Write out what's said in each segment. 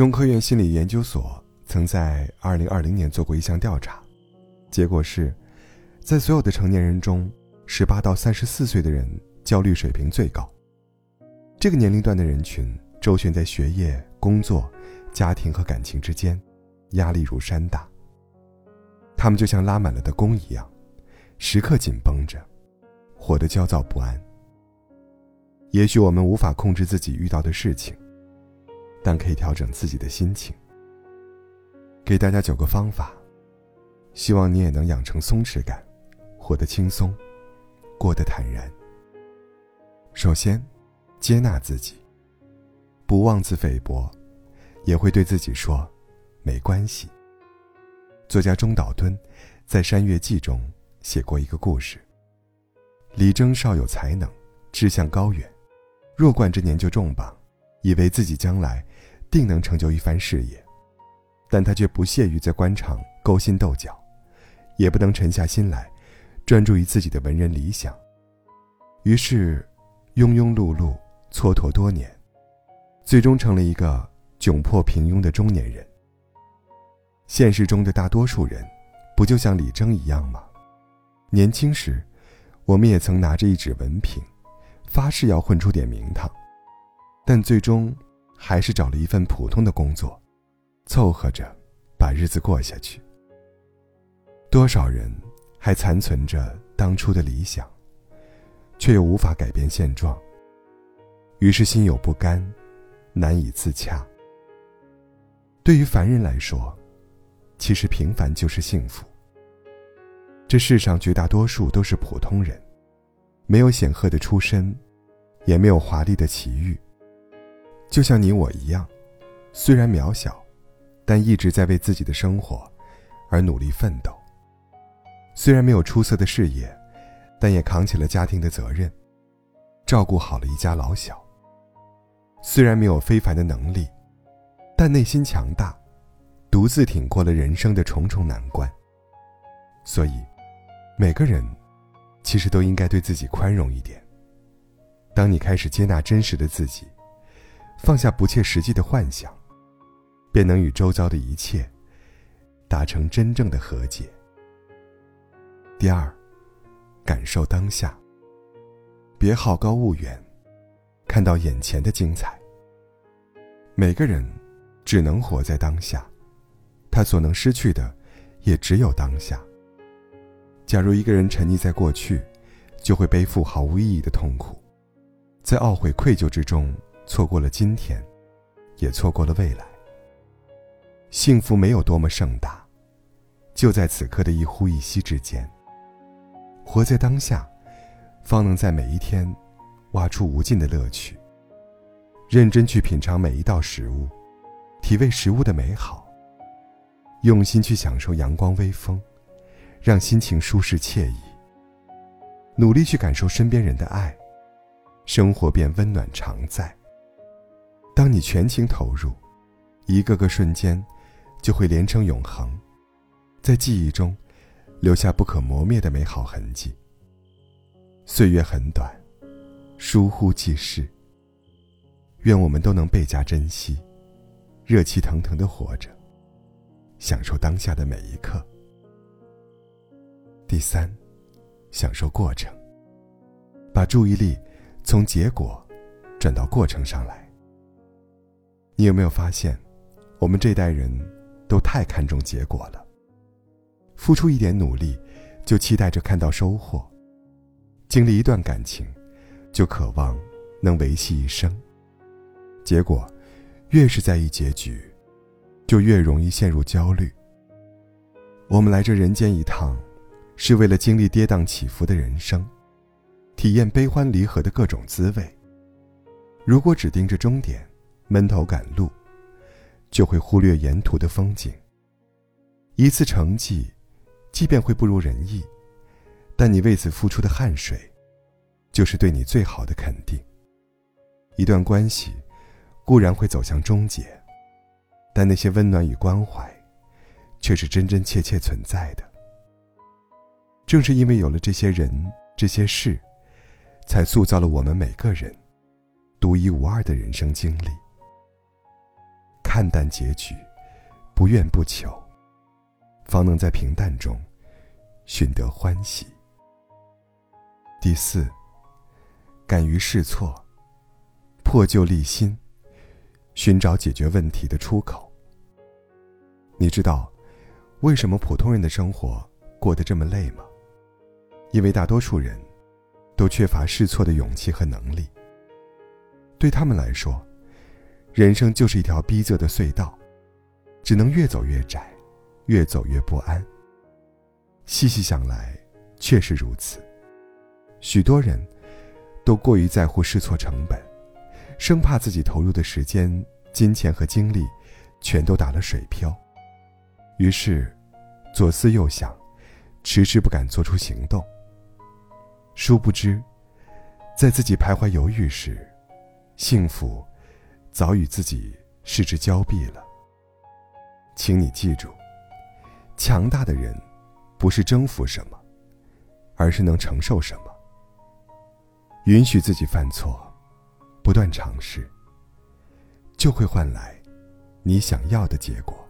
中科院心理研究所曾在二零二零年做过一项调查，结果是，在所有的成年人中，十八到三十四岁的人焦虑水平最高。这个年龄段的人群周旋在学业、工作、家庭和感情之间，压力如山大。他们就像拉满了的弓一样，时刻紧绷着，活得焦躁不安。也许我们无法控制自己遇到的事情，但可以调整自己的心情。给大家九个方法，希望你也能养成松弛感，活得轻松，过得坦然。首先，接纳自己，不妄自菲薄，也会对自己说：“没关系。”作家中岛敦在《山月记》中写过一个故事：李征少有才能，志向高远，弱冠之年就中榜，以为自己将来定能成就一番事业，但他却不屑于在官场勾心斗角，也不能沉下心来专注于自己的文人理想，于是庸庸碌碌蹉跎多年，最终成了一个窘迫平庸的中年人。现实中的大多数人，不就像李征一样吗？年轻时，我们也曾拿着一纸文凭，发誓要混出点名堂，但最终还是找了一份普通的工作，凑合着把日子过下去。多少人还残存着当初的理想，却又无法改变现状，于是心有不甘，难以自洽。对于凡人来说，其实平凡就是幸福。这世上绝大多数都是普通人，没有显赫的出身，也没有华丽的奇遇。就像你我一样，虽然渺小，但一直在为自己的生活而努力奋斗。虽然没有出色的事业，但也扛起了家庭的责任，照顾好了一家老小。虽然没有非凡的能力，但内心强大。独自挺过了人生的重重难关。所以，每个人其实都应该对自己宽容一点。当你开始接纳真实的自己，放下不切实际的幻想，便能与周遭的一切达成真正的和解。第二，感受当下，别好高骛远，看到眼前的精彩。每个人只能活在当下。他所能失去的，也只有当下。假如一个人沉溺在过去，就会背负毫无意义的痛苦，在懊悔愧疚之中错过了今天，也错过了未来。幸福没有多么盛大，就在此刻的一呼一吸之间。活在当下，方能在每一天，挖出无尽的乐趣。认真去品尝每一道食物，体味食物的美好。用心去享受阳光微风，让心情舒适惬意。努力去感受身边人的爱，生活便温暖常在。当你全情投入，一个个瞬间就会连成永恒，在记忆中留下不可磨灭的美好痕迹。岁月很短，疏忽即逝。愿我们都能倍加珍惜，热气腾腾的活着。享受当下的每一刻。第三，享受过程。把注意力从结果转到过程上来。你有没有发现，我们这代人都太看重结果了？付出一点努力，就期待着看到收获；经历一段感情，就渴望能维系一生。结果，越是在意结局。就越容易陷入焦虑。我们来这人间一趟，是为了经历跌宕起伏的人生，体验悲欢离合的各种滋味。如果只盯着终点，闷头赶路，就会忽略沿途的风景。一次成绩，即便会不如人意，但你为此付出的汗水，就是对你最好的肯定。一段关系，固然会走向终结。但那些温暖与关怀，却是真真切切存在的。正是因为有了这些人、这些事，才塑造了我们每个人独一无二的人生经历。看淡结局，不怨不求，方能在平淡中寻得欢喜。第四，敢于试错，破旧立新，寻找解决问题的出口。你知道，为什么普通人的生活过得这么累吗？因为大多数人，都缺乏试错的勇气和能力。对他们来说，人生就是一条逼仄的隧道，只能越走越窄，越走越不安。细细想来，确实如此。许多人，都过于在乎试错成本，生怕自己投入的时间、金钱和精力，全都打了水漂。于是，左思右想，迟迟不敢做出行动。殊不知，在自己徘徊犹豫时，幸福早与自己失之交臂了。请你记住，强大的人，不是征服什么，而是能承受什么。允许自己犯错，不断尝试，就会换来你想要的结果。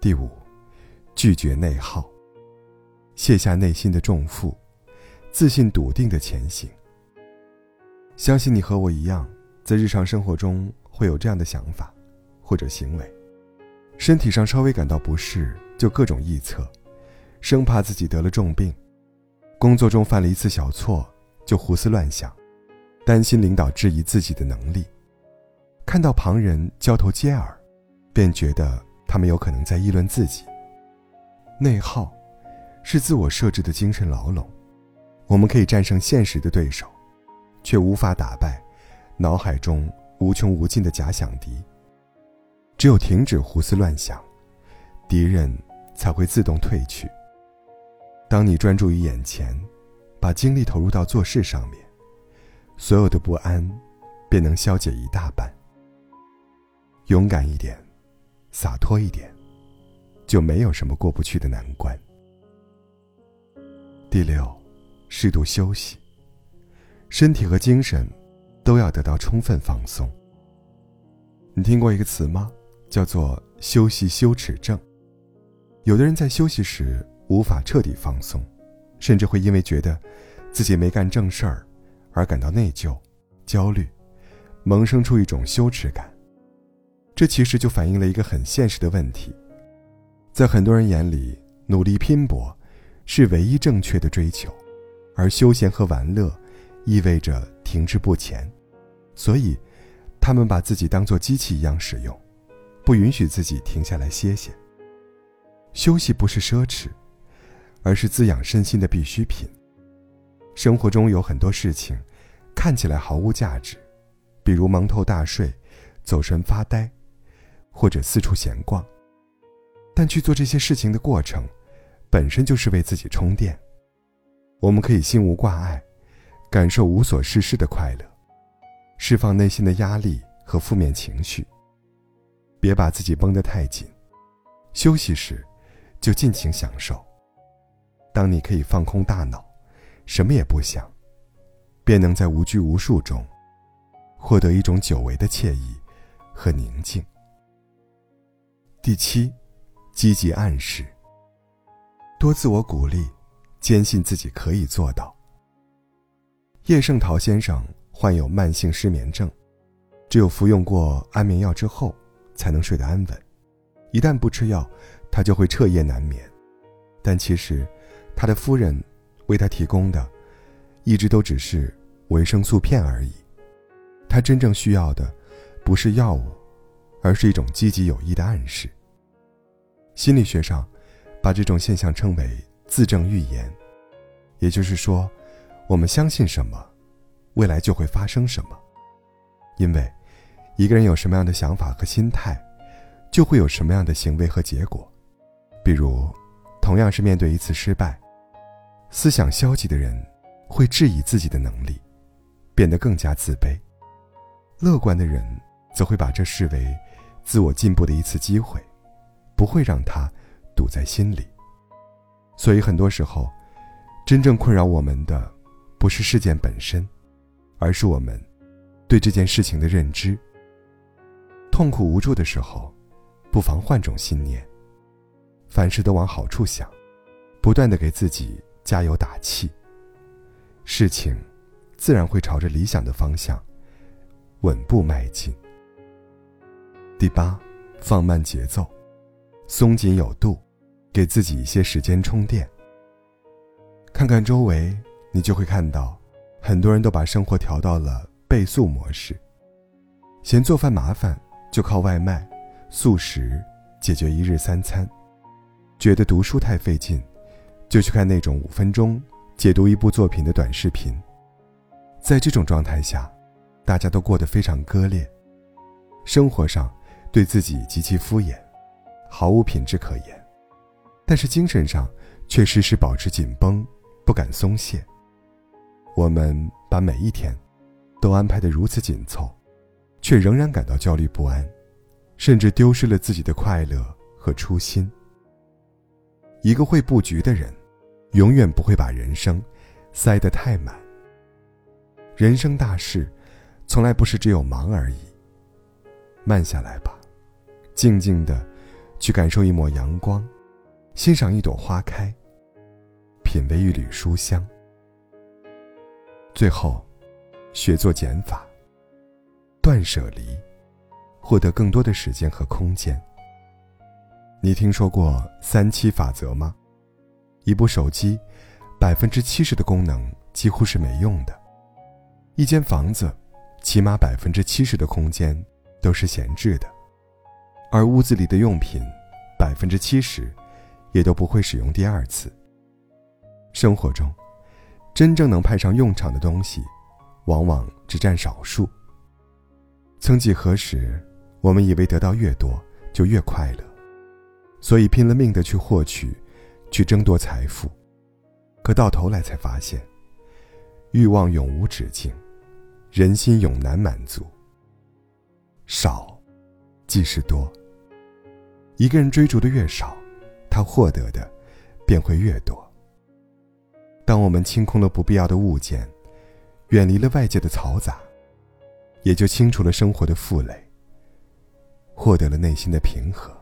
第五，拒绝内耗，卸下内心的重负，自信笃定的前行。相信你和我一样，在日常生活中会有这样的想法或者行为：身体上稍微感到不适，就各种臆测，生怕自己得了重病；工作中犯了一次小错。就胡思乱想，担心领导质疑自己的能力；看到旁人交头接耳，便觉得他们有可能在议论自己。内耗，是自我设置的精神牢笼。我们可以战胜现实的对手，却无法打败脑海中无穷无尽的假想敌。只有停止胡思乱想，敌人才会自动退去。当你专注于眼前。把精力投入到做事上面，所有的不安便能消解一大半。勇敢一点，洒脱一点，就没有什么过不去的难关。第六，适度休息，身体和精神都要得到充分放松。你听过一个词吗？叫做“休息羞耻症”。有的人在休息时无法彻底放松。甚至会因为觉得自己没干正事儿而感到内疚、焦虑，萌生出一种羞耻感。这其实就反映了一个很现实的问题：在很多人眼里，努力拼搏是唯一正确的追求，而休闲和玩乐意味着停滞不前，所以他们把自己当作机器一样使用，不允许自己停下来歇歇。休息不是奢侈。而是滋养身心的必需品。生活中有很多事情，看起来毫无价值，比如蒙头大睡、走神发呆，或者四处闲逛。但去做这些事情的过程，本身就是为自己充电。我们可以心无挂碍，感受无所事事的快乐，释放内心的压力和负面情绪。别把自己绷得太紧，休息时，就尽情享受。当你可以放空大脑，什么也不想，便能在无拘无束中，获得一种久违的惬意和宁静。第七，积极暗示，多自我鼓励，坚信自己可以做到。叶圣陶先生患有慢性失眠症，只有服用过安眠药之后，才能睡得安稳。一旦不吃药，他就会彻夜难眠。但其实。他的夫人为他提供的，一直都只是维生素片而已。他真正需要的，不是药物，而是一种积极有益的暗示。心理学上，把这种现象称为自证预言，也就是说，我们相信什么，未来就会发生什么。因为，一个人有什么样的想法和心态，就会有什么样的行为和结果。比如，同样是面对一次失败。思想消极的人，会质疑自己的能力，变得更加自卑；乐观的人，则会把这视为自我进步的一次机会，不会让它堵在心里。所以很多时候，真正困扰我们的，不是事件本身，而是我们对这件事情的认知。痛苦无助的时候，不妨换种信念。凡事都往好处想，不断的给自己加油打气。事情，自然会朝着理想的方向稳步迈进。第八，放慢节奏，松紧有度，给自己一些时间充电。看看周围，你就会看到，很多人都把生活调到了倍速模式。嫌做饭麻烦，就靠外卖、速食解决一日三餐；觉得读书太费劲，就去看那种五分钟解读一部作品的短视频。在这种状态下，大家都过得非常割裂，生活上对自己极其敷衍，毫无品质可言；但是精神上却时时保持紧绷。不敢松懈。我们把每一天都安排得如此紧凑，却仍然感到焦虑不安，甚至丢失了自己的快乐和初心。一个会布局的人，永远不会把人生塞得太满。人生大事，从来不是只有忙而已。慢下来吧，静静的去感受一抹阳光，欣赏一朵花开。品味一缕书香，最后，学做减法，断舍离，获得更多的时间和空间。你听说过三七法则吗？一部手机，百分之七十的功能几乎是没用的；一间房子，起码百分之七十的空间都是闲置的；而屋子里的用品，百分之七十，也都不会使用第二次。生活中，真正能派上用场的东西，往往只占少数。曾几何时，我们以为得到越多就越快乐，所以拼了命的去获取，去争夺财富。可到头来才发现，欲望永无止境，人心永难满足。少，即是多。一个人追逐的越少，他获得的便会越多。当我们清空了不必要的物件，远离了外界的嘈杂，也就清除了生活的负累，获得了内心的平和。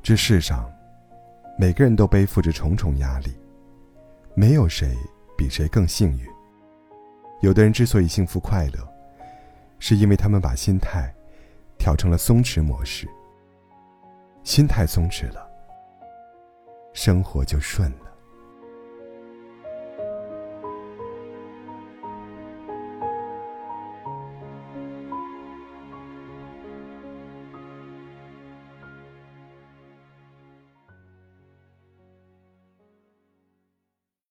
这世上，每个人都背负着重重压力，没有谁比谁更幸运。有的人之所以幸福快乐，是因为他们把心态调成了松弛模式。心态松弛了，生活就顺了。